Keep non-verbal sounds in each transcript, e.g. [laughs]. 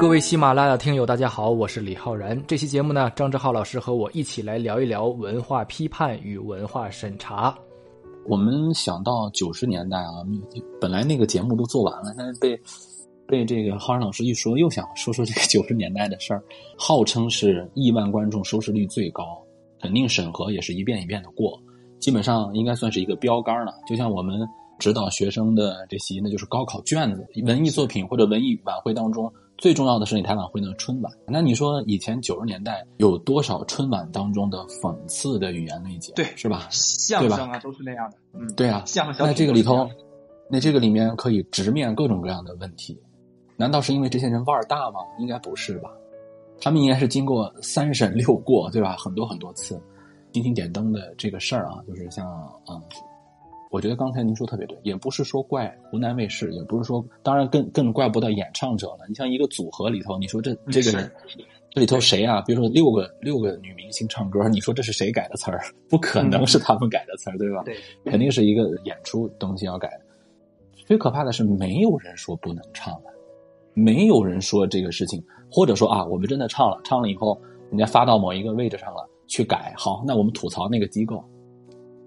各位喜马拉雅听友，大家好，我是李浩然。这期节目呢，张志浩老师和我一起来聊一聊文化批判与文化审查。我们想到九十年代啊，本来那个节目都做完了，但是被被这个浩然老师一说，又想说说这个九十年代的事儿。号称是亿万观众收视率最高，肯定审核也是一遍一遍的过，基本上应该算是一个标杆了。就像我们指导学生的这些，那就是高考卷子、文艺作品或者文艺晚会当中。最重要的是你台晚会的春晚。那你说以前九十年代有多少春晚当中的讽刺的语言类节？对，是吧？相声啊，都是那样的。嗯，对啊。相声那这个里头，那这个里面可以直面各种各样的问题。难道是因为这些人腕儿大吗？应该不是吧？他们应该是经过三审六过，对吧？很多很多次，星星点灯的这个事儿啊，就是像嗯。我觉得刚才您说特别对，也不是说怪湖南卫视，也不是说，当然更更怪不到演唱者了。你像一个组合里头，你说这这个人，这里头谁啊？比如说六个六个女明星唱歌，你说这是谁改的词儿？[laughs] 不可能是他们改的词儿，对吧？对，肯定是一个演出东西要改。最可怕的是，没有人说不能唱了，没有人说这个事情，或者说啊，我们真的唱了，唱了以后，人家发到某一个位置上了，去改，好，那我们吐槽那个机构。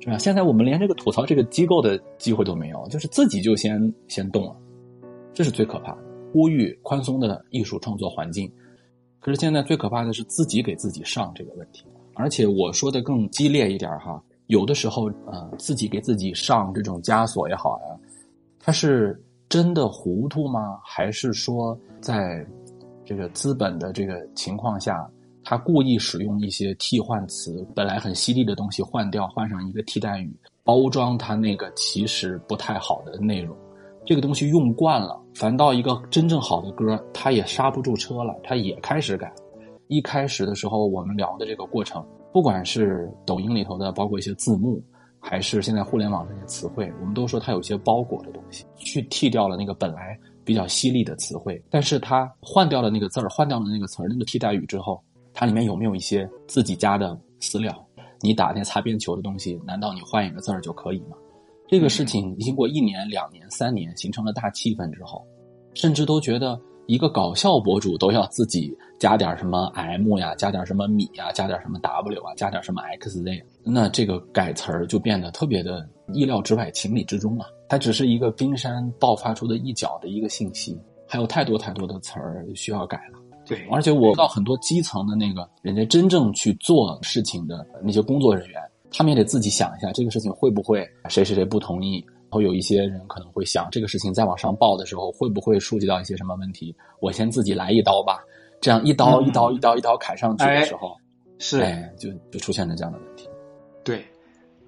是吧？现在我们连这个吐槽这个机构的机会都没有，就是自己就先先动了，这是最可怕的。呼吁宽松的艺术创作环境，可是现在最可怕的是自己给自己上这个问题。而且我说的更激烈一点哈，有的时候呃，自己给自己上这种枷锁也好呀，他是真的糊涂吗？还是说在这个资本的这个情况下？他故意使用一些替换词，本来很犀利的东西换掉，换上一个替代语，包装他那个其实不太好的内容。这个东西用惯了，反倒一个真正好的歌，他也刹不住车了，他也开始改。一开始的时候，我们聊的这个过程，不管是抖音里头的，包括一些字幕，还是现在互联网这些词汇，我们都说它有些包裹的东西，去替掉了那个本来比较犀利的词汇，但是它换掉了那个字儿，换掉了那个词儿，那个替代语之后。它里面有没有一些自己家的私料？你打那擦边球的东西，难道你换一个字儿就可以吗？这个事情经过一年、两年、三年，形成了大气氛之后，甚至都觉得一个搞笑博主都要自己加点什么 M 呀，加点什么米呀，加点什么 W 啊，加点什么 XZ，那这个改词儿就变得特别的意料之外、情理之中了。它只是一个冰山爆发出的一角的一个信息，还有太多太多的词儿需要改了。对，而且我到很多基层的那个人家真正去做事情的那些工作人员，他们也得自己想一下，这个事情会不会谁谁谁不同意？然后有一些人可能会想，这个事情再往上报的时候，会不会触及到一些什么问题？我先自己来一刀吧，这样一刀一刀一刀一刀砍上去的时候，是哎，就就出现了这样的问题。对，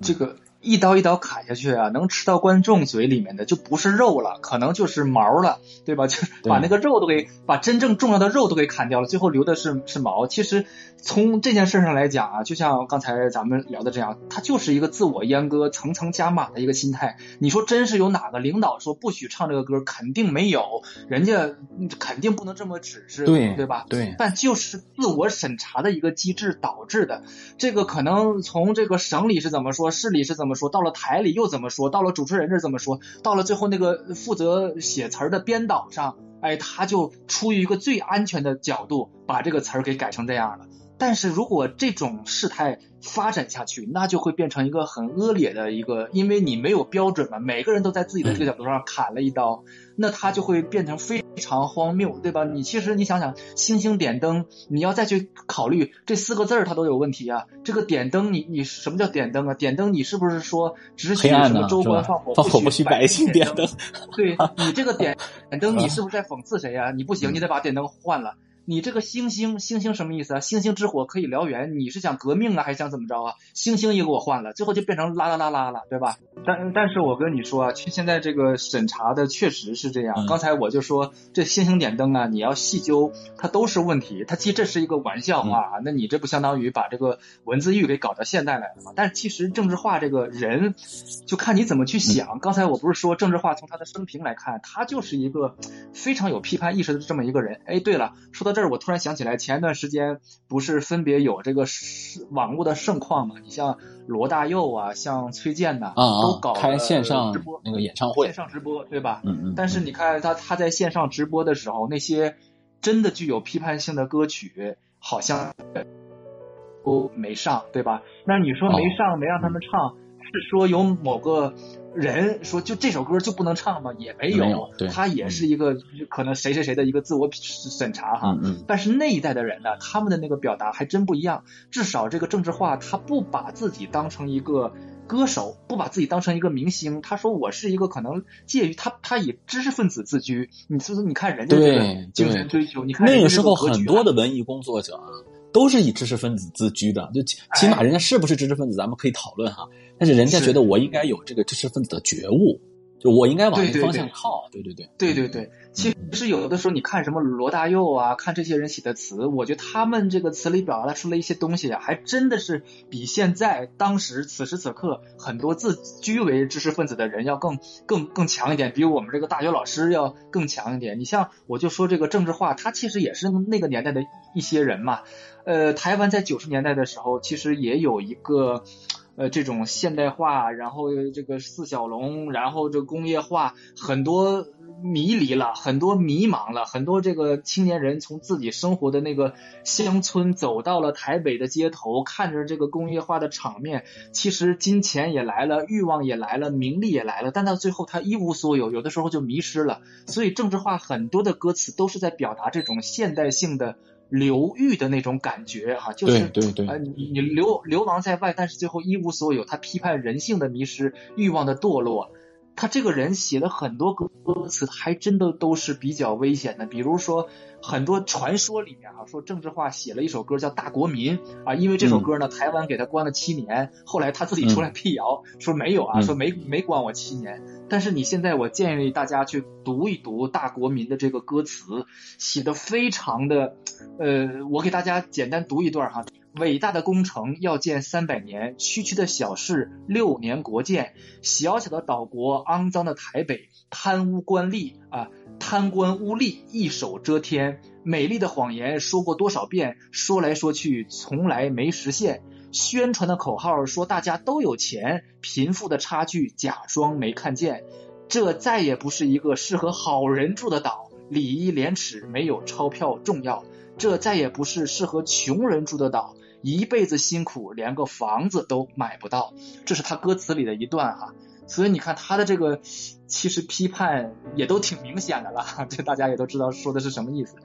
这个。一刀一刀砍下去啊，能吃到观众嘴里面的就不是肉了，可能就是毛了，对吧？[laughs] 就把那个肉都给把真正重要的肉都给砍掉了，最后留的是是毛。其实从这件事上来讲啊，就像刚才咱们聊的这样，它就是一个自我阉割、层层加码的一个心态。你说真是有哪个领导说不许唱这个歌？肯定没有，人家肯定不能这么指示，对对吧？对。但就是自我审查的一个机制导致的，这个可能从这个省里是怎么说，市里是怎么。说到了台里又怎么说？到了主持人这怎么说？到了最后那个负责写词儿的编导上，哎，他就出于一个最安全的角度，把这个词儿给改成这样了。但是如果这种事态发展下去，那就会变成一个很恶劣的一个，因为你没有标准嘛，每个人都在自己的这个角度上砍了一刀，那它就会变成非常荒谬，对吧？你其实你想想，星星点灯，你要再去考虑这四个字儿，它都有问题啊。这个点灯，你你什么叫点灯啊？点灯，你是不是说只许什么州官放火，不许百姓点 [laughs] 灯？对你这个点 [laughs] 点灯，你是不是在讽刺谁呀？你不行，你得把点灯换了。你这个星星星星什么意思啊？星星之火可以燎原，你是想革命啊，还是想怎么着啊？星星也给我换了，最后就变成啦啦啦啦了，对吧？但但是我跟你说啊，现在这个审查的确实是这样。刚才我就说这星星点灯啊，你要细究，它都是问题。它其实这是一个玩笑话，那你这不相当于把这个文字狱给搞到现代来了吗？但是其实政治化这个人，就看你怎么去想。刚才我不是说政治化从他的生平来看，他就是一个非常有批判意识的这么一个人。哎，对了，说到。这儿我突然想起来，前一段时间不是分别有这个网络的盛况嘛？你像罗大佑啊，像崔健呐，都搞开线上直播那个演唱会，线上直播对吧？嗯嗯。但是你看他他在线上直播的时候，那些真的具有批判性的歌曲，好像都没上，对吧？那你说没上，没让他们唱，是说有某个人说就这首歌就不能唱吗？也没没有对他也是一个可能谁谁谁的一个自我审查哈。嗯嗯但是那一代的人呢，他们的那个表达还真不一样。至少这个政治化，他不把自己当成一个歌手，不把自己当成一个明星。他说我是一个可能介于他，他以知识分子自居。你是不是？你看人家这对个精神追求，你看那个时候很多的文艺工作者啊，都是以知识分子自居的，就起起码人家是不是知识分子，咱们可以讨论哈。但是人家觉得我应该有这个知识分子的觉悟，就我应该往这个方向靠。对对对，对对对，其实有的时候你看什么罗大佑啊，看这些人写的词，我觉得他们这个词里表达出了一些东西啊，还真的是比现在当时此时此刻很多自居为知识分子的人要更更更强一点，比我们这个大学老师要更强一点。你像我就说这个政治化，他其实也是那个年代的一些人嘛。呃，台湾在九十年代的时候，其实也有一个。呃，这种现代化，然后这个四小龙，然后这工业化，很多迷离了，很多迷茫了，很多这个青年人从自己生活的那个乡村走到了台北的街头，看着这个工业化的场面，其实金钱也来了，欲望也来了，名利也来了，但到最后他一无所有，有的时候就迷失了。所以政治化很多的歌词都是在表达这种现代性的流域的那种感觉哈、就是对对对呃，你你流流亡在外，但是最后一无所有。他批判人性的迷失、欲望的堕落。他这个人写的很多歌词，还真的都是比较危险的。比如说，很多传说里面啊，说郑智化写了一首歌叫《大国民》啊，因为这首歌呢，台湾给他关了七年，后来他自己出来辟谣，说没有啊，嗯说没没关我七年。但是你现在我建议大家去读一读《大国民》的这个歌词，写的非常的，呃，我给大家简单读一段哈。伟大的工程要建三百年，区区的小事六年国建。小小的岛国，肮脏的台北，贪污官吏啊，贪官污吏一手遮天。美丽的谎言说过多少遍，说来说去从来没实现。宣传的口号说大家都有钱，贫富的差距假装没看见。这再也不是一个适合好人住的岛，礼义廉耻没有钞票重要。这再也不是适合穷人住的岛，一辈子辛苦连个房子都买不到。这是他歌词里的一段哈。所以你看他的这个，其实批判也都挺明显的了，[laughs] 这大家也都知道说的是什么意思。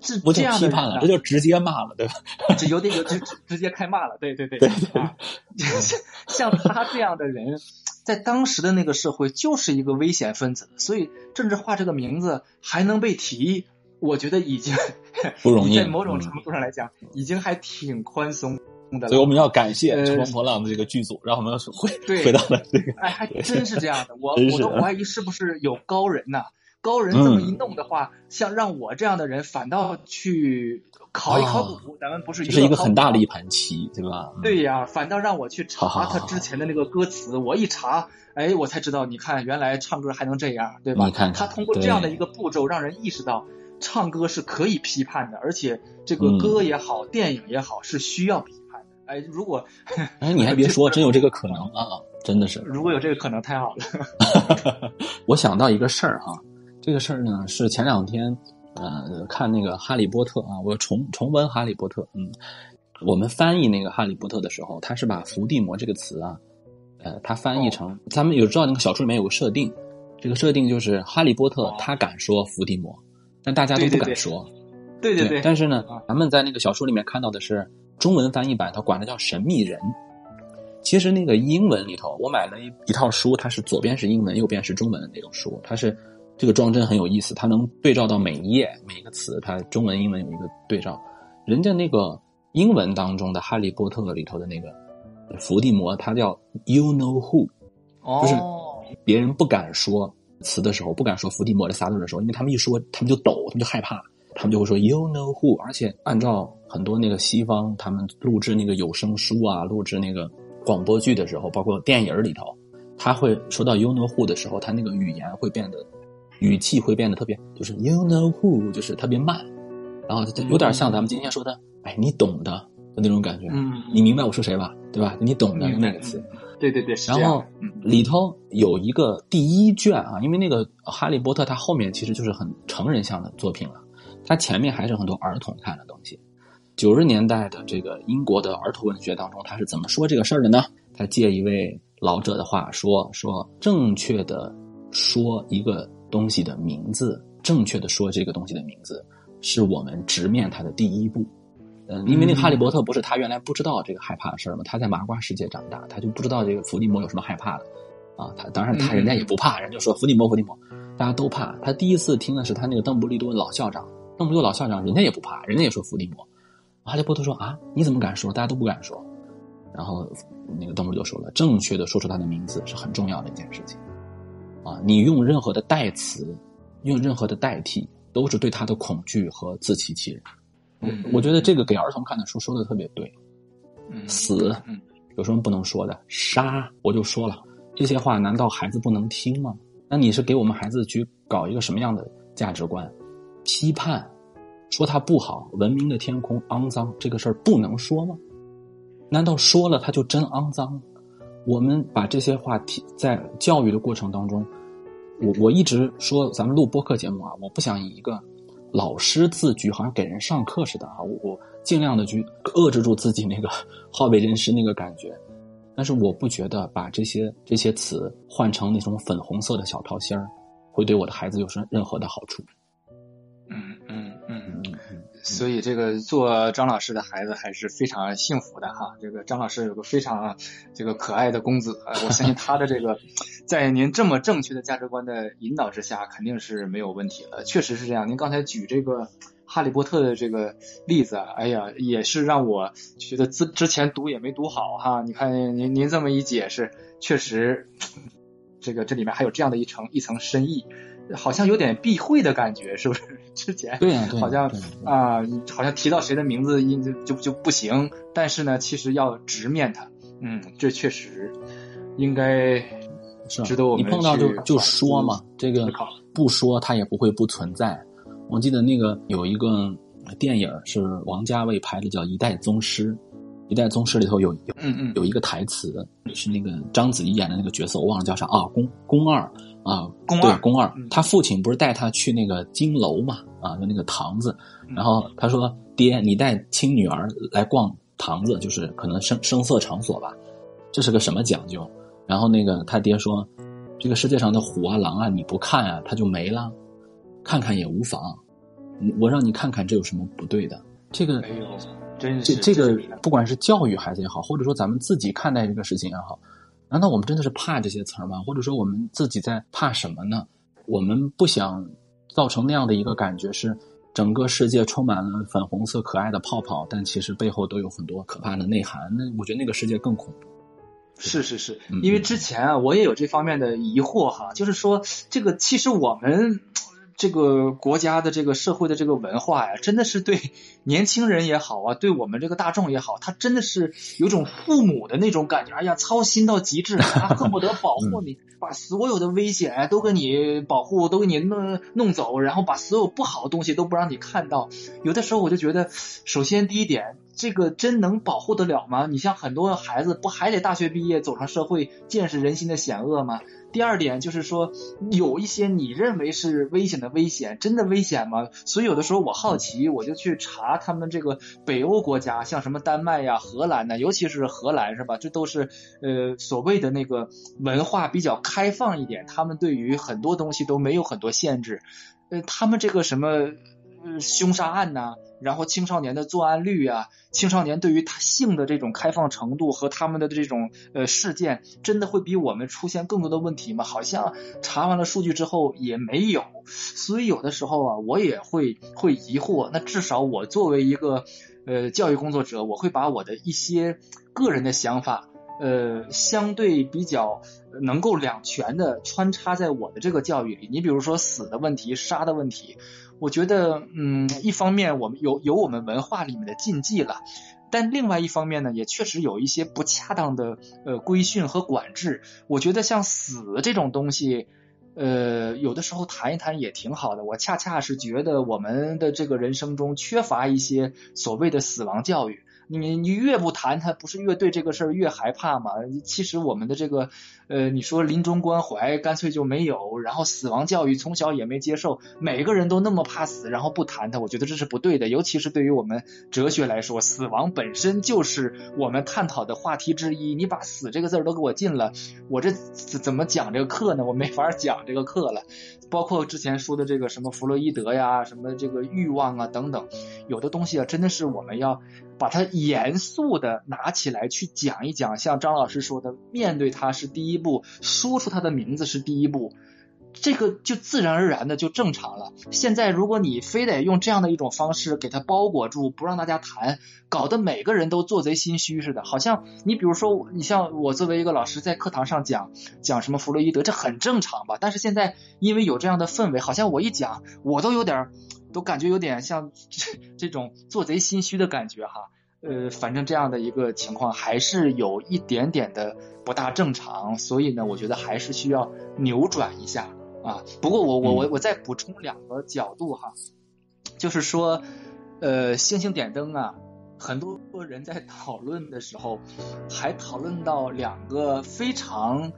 这不这样批判了，这就直接骂了，对吧？这有点有直直直接开骂了，对对对对啊，[laughs] 像他这样的人，在当时的那个社会就是一个危险分子，所以政治化这个名字还能被提，我觉得已经 [laughs] 不容易 [laughs] 在某种程度上来讲，已经还挺宽松的。所以我们要感谢呃乘风破浪的这个剧组，让我们回对 [laughs] 回到了这个。哎，还真是这样的，我我都怀疑是不是有高人呐、高人这么一弄的话，像让我这样的人反倒去考一考古，咱们不是这是一个很大的一一。盘棋，对吧？嗯对呀，反倒让我去查他之前的那个歌词，我一查，哎，我才知道，你看原来唱歌还能这样，对吧？你看看他通过这样的一个步骤，让人意识到唱歌是可以批判的，而且这个嗯歌也好，电影也好，是需要批判的。哎，如果哎，你还别说，[laughs] 真有这个可能啊！真的是，如果有这个可能，太好了。[laughs] 我想到一个事儿哈，这个事儿呢是前两天呃看那个《哈利波特》啊，我重重温《哈利波特》。嗯，我们翻译那个《哈利波特》的时候，他是把伏地魔这个词啊，呃，他翻译成咱们有知道那个小说里面有个设定，这个设定就是哈利波特哦他敢说伏地魔，但大家都不敢说。对对对，但是呢啊，咱们在那个小说里面看到的是中文翻译版，它管它叫神秘人。其实那个英文里头，我买了一一套书，它是左边是英文，右边是中文的那种书。它是这个装帧很有意思，它能对照到每一页每一个词，它中文英文有一个对照。人家那个英文当中的《哈利波特》里头的那个伏地魔，他叫 You Know Who，就是哦，别人不敢说词的时候，不敢说伏地魔的仨字的时候，因为他们一说，他们就抖，他们就害怕，他们就会说 “you know who”。而且按照很多那个西方他们录制那个有声书啊，录制那个广播剧的时候，包括电影里头，他会说到 “you know who” 的时候，他那个语言会变得语气会变得特别，就是 “you know who”，就是特别慢，然后就有点像咱们今天说的“哎，你懂的”的那种感觉。嗯，你明白我说谁吧？对吧？你懂的那个词。对对对，然后嗯里头有一个第一卷啊，因为那个《哈利波特》它后面其实就是很成人向的作品了。它前面还是很多儿童看的东西。九十年代的这个英国的儿童文学当中，他是怎么说这个事儿的呢？他借一位老者的话说：说正确的说一个东西的名字，正确的说这个东西的名字，是我们直面它的第一步。嗯，因为那个哈利波特不是他原来不知道这个害怕的事儿吗？他在麻瓜世界长大，他就不知道这个伏地魔有什么害怕的。啊，他当然他人家也不怕，人家说伏地魔伏地魔，大家都怕。他第一次听的是他那个邓布利多老校长，邓布利多老校长人家也不怕，人家也说伏地魔。哈利波特说啊，你怎么敢说？大家都不敢说。然后那个邓布利多说了，正确的说出他的名字是很重要的一件事情。啊，你用任何的代词，用任何的代替，都是对他的恐惧和自欺欺人。嗯，我觉得这个给儿童看的书说的特别对。嗯死嗯有什么不能说的？杀我就说了，这些话难道孩子不能听吗？那你是给我们孩子去搞一个什么样的价值观？批判，说他不好，文明的天空肮脏，这个事儿不能说吗？难道说了他就真肮脏？我们把这些话题在教育的过程当中，我我一直说，咱们录播客节目啊，我不想以一个老师自居，好像给人上课似的啊，我我尽量的去遏制住自己那个好为人师那个感觉，但是我不觉得把这些这些词换成那种粉红色的小桃心儿，会对我的孩子有什任何的好处。所以这个做张老师的孩子还是非常幸福的哈。这个张老师有个非常这个可爱的公子，我相信他的这个在您这么正确的价值观的引导之下，肯定是没有问题了。确实是这样。您刚才举这个哈利波特的这个例子啊，哎呀，也是让我觉得之之前读也没读好哈。你看您您这么一解释，确实这个这里面还有这样的一层一层深意，好像有点避讳的感觉，是不是？[laughs] 之前对呀、好像啊，好像提到谁的名字应就就就不行，但是呢，其实要直面它，嗯，这确实应该值得我们你碰到就就说嘛，这个不说它也不会不存在。我记得那个有一个电影是王家卫拍的，叫《一代宗师》。《一代宗师》里头有有有一个台词是那个章子怡演的那个角色，我忘了叫啥啊，宫宫二啊，对宫二宫二嗯，他父亲不是带他去那个金楼嘛啊，就那个堂子，嗯然后他说：“爹，你带亲女儿来逛堂子，就是可能声声色场所吧，这是个什么讲究？”然后那个他爹说：“这个世界上的虎啊狼啊，你不看啊，它就没了，看看也无妨。我让你看看，这有什么不对的？这个真是这这个不管是教育孩子也好，或者说咱们自己看待这个事情也好，难道我们真的是怕这些词儿吗？或者说我们自己在怕什么呢？我们不想造成那样的一个感觉是。整个世界充满了粉红色可爱的泡泡，但其实背后都有很多可怕的内涵。那我觉得那个世界更恐怖。是是是嗯，因为之前啊，我也有这方面的疑惑哈，就是说这个其实我们这个国家的这个社会的这个文化呀，真的是对年轻人也好啊，对我们这个大众也好，他真的是有种父母的那种感觉，哎呀，操心到极致，他恨不得保护你，把所有的危险都给你保护，都给你弄弄走，然后把所有不好的东西都不让你看到。有的时候我就觉得，首先第一点，这个真能保护得了吗？你像很多孩子，不还得大学毕业走上社会，见识人心的险恶吗？第二点就是说，有一些你认为是危险的危险，真的危险吗？所以有的时候我好奇，我就去查他们这个北欧国家，像什么丹麦呀、荷兰呐，尤其是荷兰是吧？这都是呃所谓的那个文化比较开放一点，他们对于很多东西都没有很多限制。呃，他们这个什么凶杀案呐、然后青少年的作案率啊，青少年对于他性的这种开放程度和他们的这种呃事件，真的会比我们出现更多的问题吗？好像查完了数据之后也没有，所以有的时候啊，我也会会疑惑。那至少我作为一个呃教育工作者，我会把我的一些个人的想法。呃，相对比较能够两全的穿插在我的这个教育里。你比如说死的问题、杀的问题，我觉得，嗯，一方面我们有有我们文化里面的禁忌了，但另外一方面呢，也确实有一些不恰当的呃规训和管制。我觉得像死这种东西。呃，有的时候谈一谈也挺好的。我恰恰是觉得我们的这个人生中缺乏一些所谓的死亡教育。你你越不谈他，不是越对这个事儿越害怕吗？其实我们的这个，呃，你说临终关怀干脆就没有，然后死亡教育从小也没接受，每个人都那么怕死，然后不谈他，我觉得这是不对的。尤其是对于我们哲学来说，死亡本身就是我们探讨的话题之一。你把死这个字儿都给我禁了，我这怎么讲这个课呢？我没法讲这个课了。包括之前说的这个什么弗洛伊德呀，什么这个欲望啊等等，有的东西啊，真的是我们要把它严肃的拿起来去讲一讲。像张老师说的，面对它是第一步，说出它的名字是第一步。这个就自然而然的就正常了。现在如果你非得用这样的一种方式给它包裹住，不让大家谈，搞得每个人都做贼心虚似的。好像你比如说，你像我作为一个老师在课堂上讲讲什么弗洛伊德，这很正常吧？但是现在因为有这样的氛围，好像我一讲，我都有点，都感觉有点像这 [laughs] 这种做贼心虚的感觉哈。呃，反正这样的一个情况还是有一点点的不大正常，所以呢，我觉得还是需要扭转一下。啊，不过我我我我再补充两个角度哈，就是说，呃，星星点灯啊，很多人在讨论的时候，还讨论到两个非常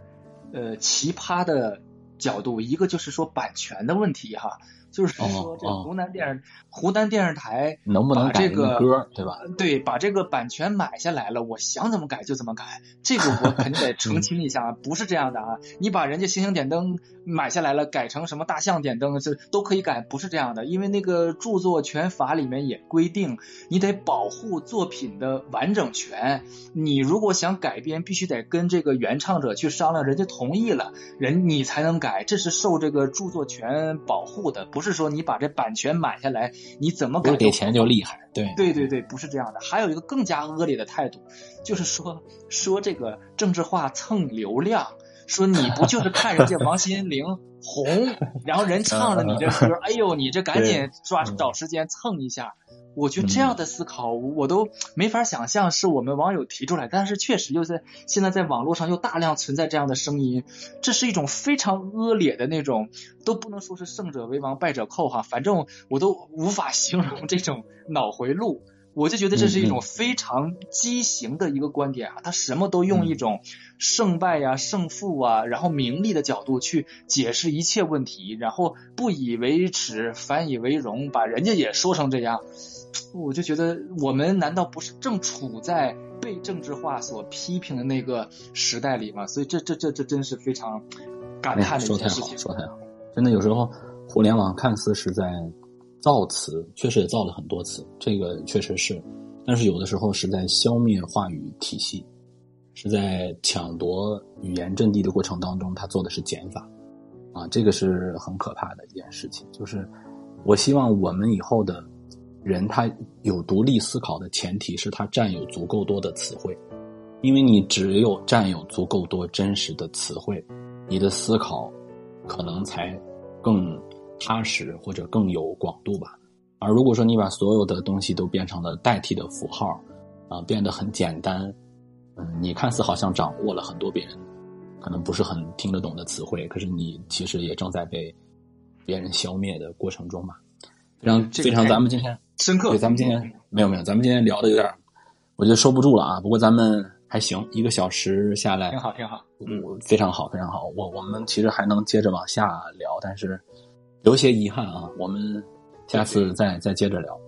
呃奇葩的角度，一个就是说版权的问题哈。就是说，这湖南电视湖南电视台能不能改这个歌，对吧？对，把这个版权买下来了，我想怎么改就怎么改。这个我肯定得澄清一下，[laughs] 不是这样的啊！你把人家星星点灯买下来了，改成什么大象点灯，这都可以改，不是这样的。因为那个著作权法里面也规定，你得保护作品的完整权。你如果想改编，必须得跟这个原唱者去商量，人家同意了，人你才能改，这是受这个著作权保护的，不是。是说你把这版权买下来，你怎么给？给钱就厉害，对对对对，不是这样的。还有一个更加恶劣的态度，就是说说这个政治化蹭流量，说你不就是看人家王心凌红，[laughs] 然后人唱了你这歌，[laughs] 哎呦，你这赶紧抓找时间蹭一下。我觉得这样的思考，我都没法想象是我们网友提出来，但是确实又在现在在网络上又大量存在这样的声音，这是一种非常恶劣的那种，都不能说是胜者为王败者寇哈，反正我都无法形容这种脑回路，我就觉得这是一种非常畸形的一个观点啊，他什么都用一种胜败呀、胜负啊，然后名利的角度去解释一切问题，然后不以为耻反以为荣，把人家也说成这样。我就觉得，我们难道不是正处在被政治化所批评的那个时代里吗？所以这这这这真是非常感叹的一件事情。说太好，说太好，真的有时候互联网看似是在造词，确实也造了很多词，这个确实是，但是有的时候是在消灭话语体系，是在抢夺语言阵地的过程当中，他做的是减法啊，这个是很可怕的一件事情。就是我希望我们以后的。人他有独立思考的前提是他占有足够多的词汇，因为你只有占有足够多真实的词汇，你的思考可能才更踏实或者更有广度吧。而如果说你把所有的东西都变成了代替的符号，啊，变得很简单，嗯，你看似好像掌握了很多别人可能不是很听得懂的词汇，可是你其实也正在被别人消灭的过程中嘛。非常非常，咱们今天。深刻，对，咱们今天没有没有，咱们今天聊的有点，我觉得收不住了啊。不过咱们还行，一个小时下来，挺好挺好，嗯，非常好非常好。我我们其实还能接着往下聊，但是有些遗憾啊，我们下次再再接着聊。